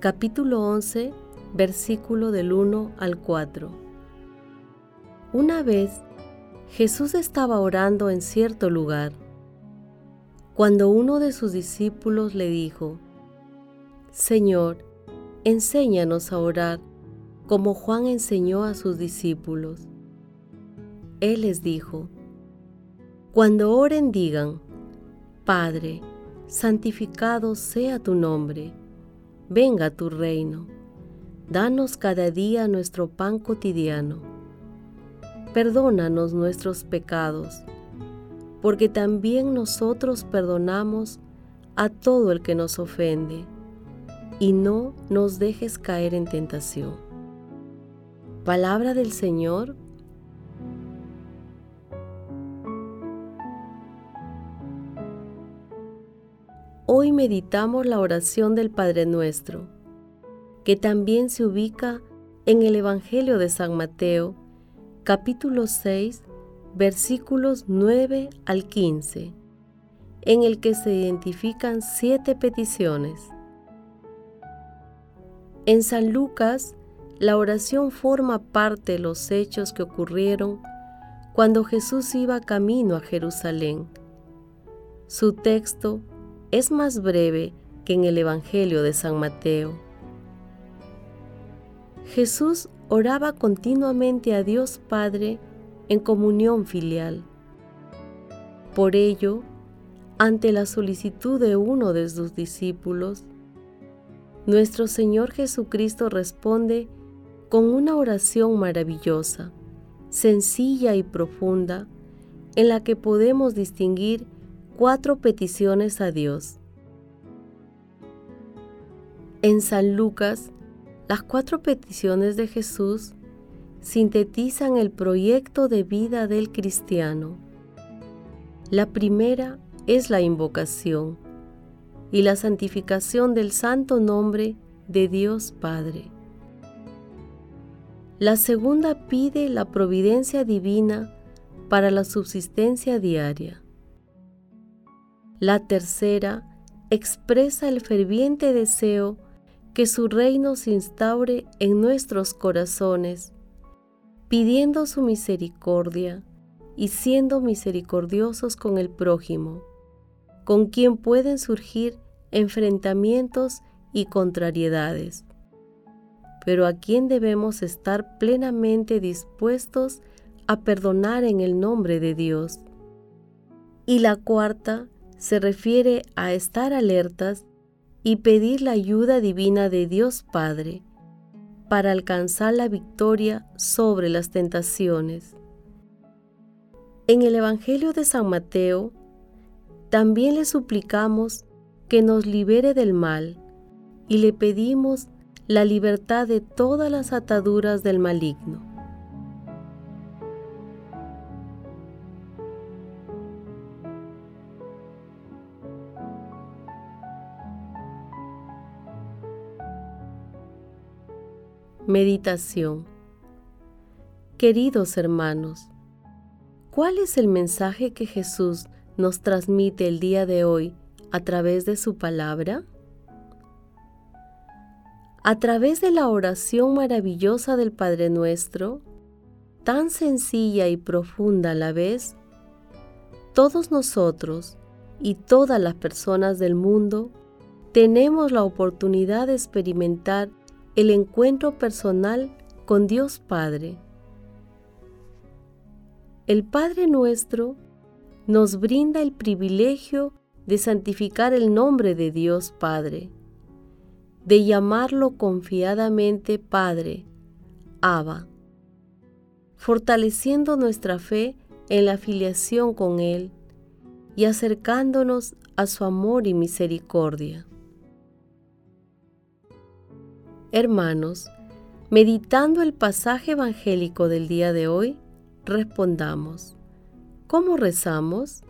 capítulo 11, versículo del 1 al 4. Una vez Jesús estaba orando en cierto lugar, cuando uno de sus discípulos le dijo, Señor, enséñanos a orar como Juan enseñó a sus discípulos. Él les dijo, Cuando oren digan, Padre, santificado sea tu nombre venga tu reino. Danos cada día nuestro pan cotidiano. Perdónanos nuestros pecados, porque también nosotros perdonamos a todo el que nos ofende, y no nos dejes caer en tentación. Palabra del Señor Hoy meditamos la oración del Padre Nuestro, que también se ubica en el Evangelio de San Mateo, capítulo 6, versículos 9 al 15, en el que se identifican siete peticiones. En San Lucas, la oración forma parte de los hechos que ocurrieron cuando Jesús iba camino a Jerusalén. Su texto es más breve que en el Evangelio de San Mateo. Jesús oraba continuamente a Dios Padre en comunión filial. Por ello, ante la solicitud de uno de sus discípulos, nuestro Señor Jesucristo responde con una oración maravillosa, sencilla y profunda, en la que podemos distinguir cuatro peticiones a Dios. En San Lucas, las cuatro peticiones de Jesús sintetizan el proyecto de vida del cristiano. La primera es la invocación y la santificación del santo nombre de Dios Padre. La segunda pide la providencia divina para la subsistencia diaria. La tercera expresa el ferviente deseo que su reino se instaure en nuestros corazones, pidiendo su misericordia y siendo misericordiosos con el prójimo, con quien pueden surgir enfrentamientos y contrariedades, pero a quien debemos estar plenamente dispuestos a perdonar en el nombre de Dios. Y la cuarta se refiere a estar alertas y pedir la ayuda divina de Dios Padre para alcanzar la victoria sobre las tentaciones. En el Evangelio de San Mateo, también le suplicamos que nos libere del mal y le pedimos la libertad de todas las ataduras del maligno. Meditación Queridos hermanos, ¿cuál es el mensaje que Jesús nos transmite el día de hoy a través de su palabra? A través de la oración maravillosa del Padre Nuestro, tan sencilla y profunda a la vez, todos nosotros y todas las personas del mundo tenemos la oportunidad de experimentar el encuentro personal con Dios Padre. El Padre nuestro nos brinda el privilegio de santificar el nombre de Dios Padre, de llamarlo confiadamente Padre, Abba, fortaleciendo nuestra fe en la filiación con Él y acercándonos a su amor y misericordia. Hermanos, meditando el pasaje evangélico del día de hoy, respondamos, ¿cómo rezamos?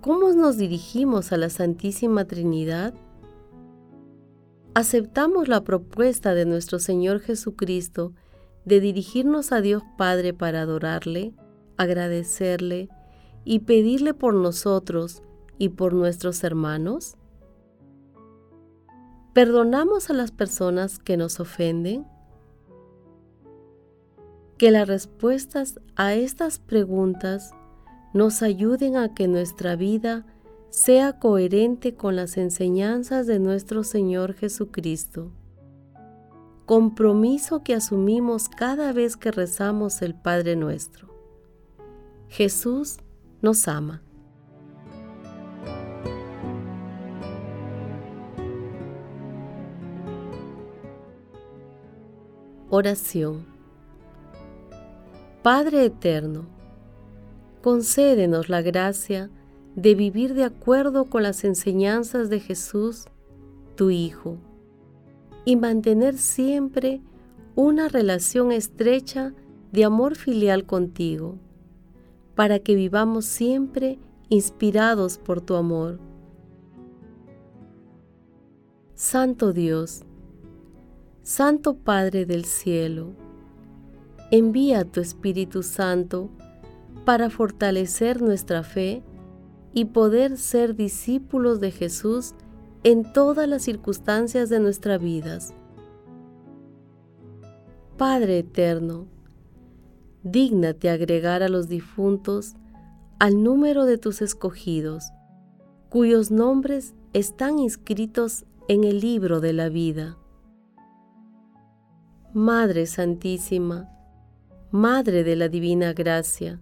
¿Cómo nos dirigimos a la Santísima Trinidad? ¿Aceptamos la propuesta de nuestro Señor Jesucristo de dirigirnos a Dios Padre para adorarle, agradecerle y pedirle por nosotros y por nuestros hermanos? ¿Perdonamos a las personas que nos ofenden? Que las respuestas a estas preguntas nos ayuden a que nuestra vida sea coherente con las enseñanzas de nuestro Señor Jesucristo. Compromiso que asumimos cada vez que rezamos el Padre nuestro. Jesús nos ama. Oración. Padre Eterno, concédenos la gracia de vivir de acuerdo con las enseñanzas de Jesús, tu Hijo, y mantener siempre una relación estrecha de amor filial contigo, para que vivamos siempre inspirados por tu amor. Santo Dios, Santo Padre del cielo, envía tu Espíritu Santo para fortalecer nuestra fe y poder ser discípulos de Jesús en todas las circunstancias de nuestras vidas. Padre eterno, dígnate agregar a los difuntos al número de tus escogidos, cuyos nombres están inscritos en el libro de la vida. Madre Santísima, Madre de la Divina Gracia,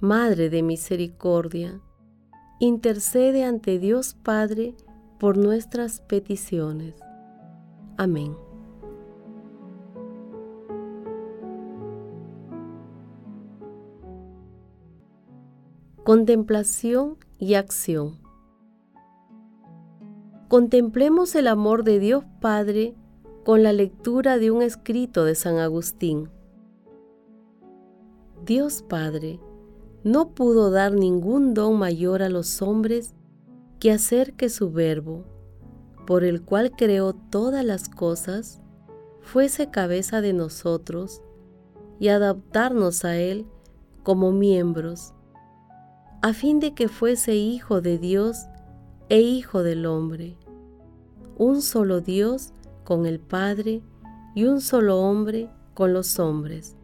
Madre de Misericordia, intercede ante Dios Padre por nuestras peticiones. Amén. Contemplación y acción. Contemplemos el amor de Dios Padre con la lectura de un escrito de San Agustín. Dios Padre no pudo dar ningún don mayor a los hombres que hacer que su verbo, por el cual creó todas las cosas, fuese cabeza de nosotros y adaptarnos a Él como miembros, a fin de que fuese Hijo de Dios e Hijo del hombre, un solo Dios con el Padre y un solo hombre con los hombres.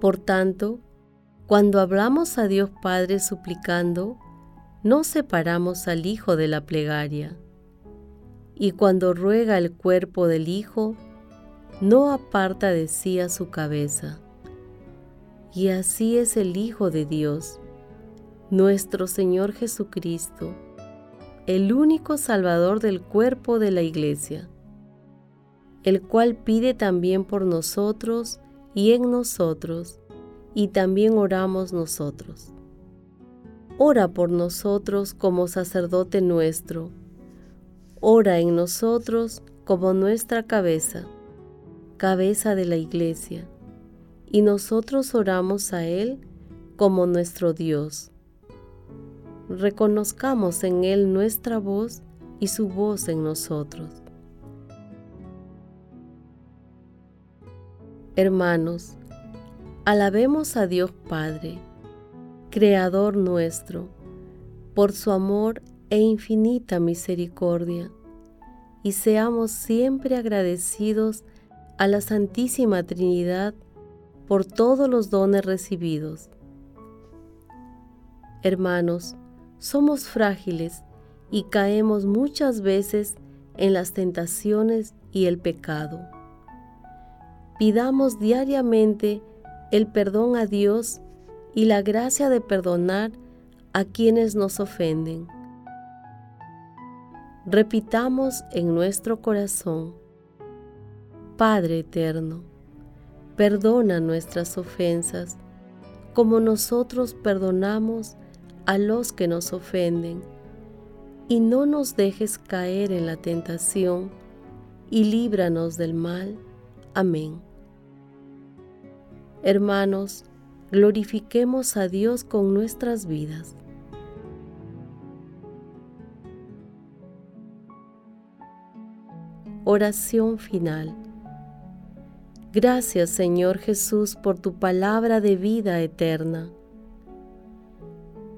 Por tanto, cuando hablamos a Dios Padre suplicando, no separamos al Hijo de la plegaria. Y cuando ruega el cuerpo del Hijo, no aparta de sí a su cabeza. Y así es el Hijo de Dios, nuestro Señor Jesucristo, el único Salvador del cuerpo de la Iglesia, el cual pide también por nosotros y en nosotros, y también oramos nosotros. Ora por nosotros como sacerdote nuestro, ora en nosotros como nuestra cabeza, cabeza de la Iglesia, y nosotros oramos a Él como nuestro Dios reconozcamos en Él nuestra voz y su voz en nosotros. Hermanos, alabemos a Dios Padre, Creador nuestro, por su amor e infinita misericordia, y seamos siempre agradecidos a la Santísima Trinidad por todos los dones recibidos. Hermanos, somos frágiles y caemos muchas veces en las tentaciones y el pecado. Pidamos diariamente el perdón a Dios y la gracia de perdonar a quienes nos ofenden. Repitamos en nuestro corazón, Padre eterno, perdona nuestras ofensas como nosotros perdonamos a los que nos ofenden, y no nos dejes caer en la tentación, y líbranos del mal. Amén. Hermanos, glorifiquemos a Dios con nuestras vidas. Oración final. Gracias Señor Jesús por tu palabra de vida eterna.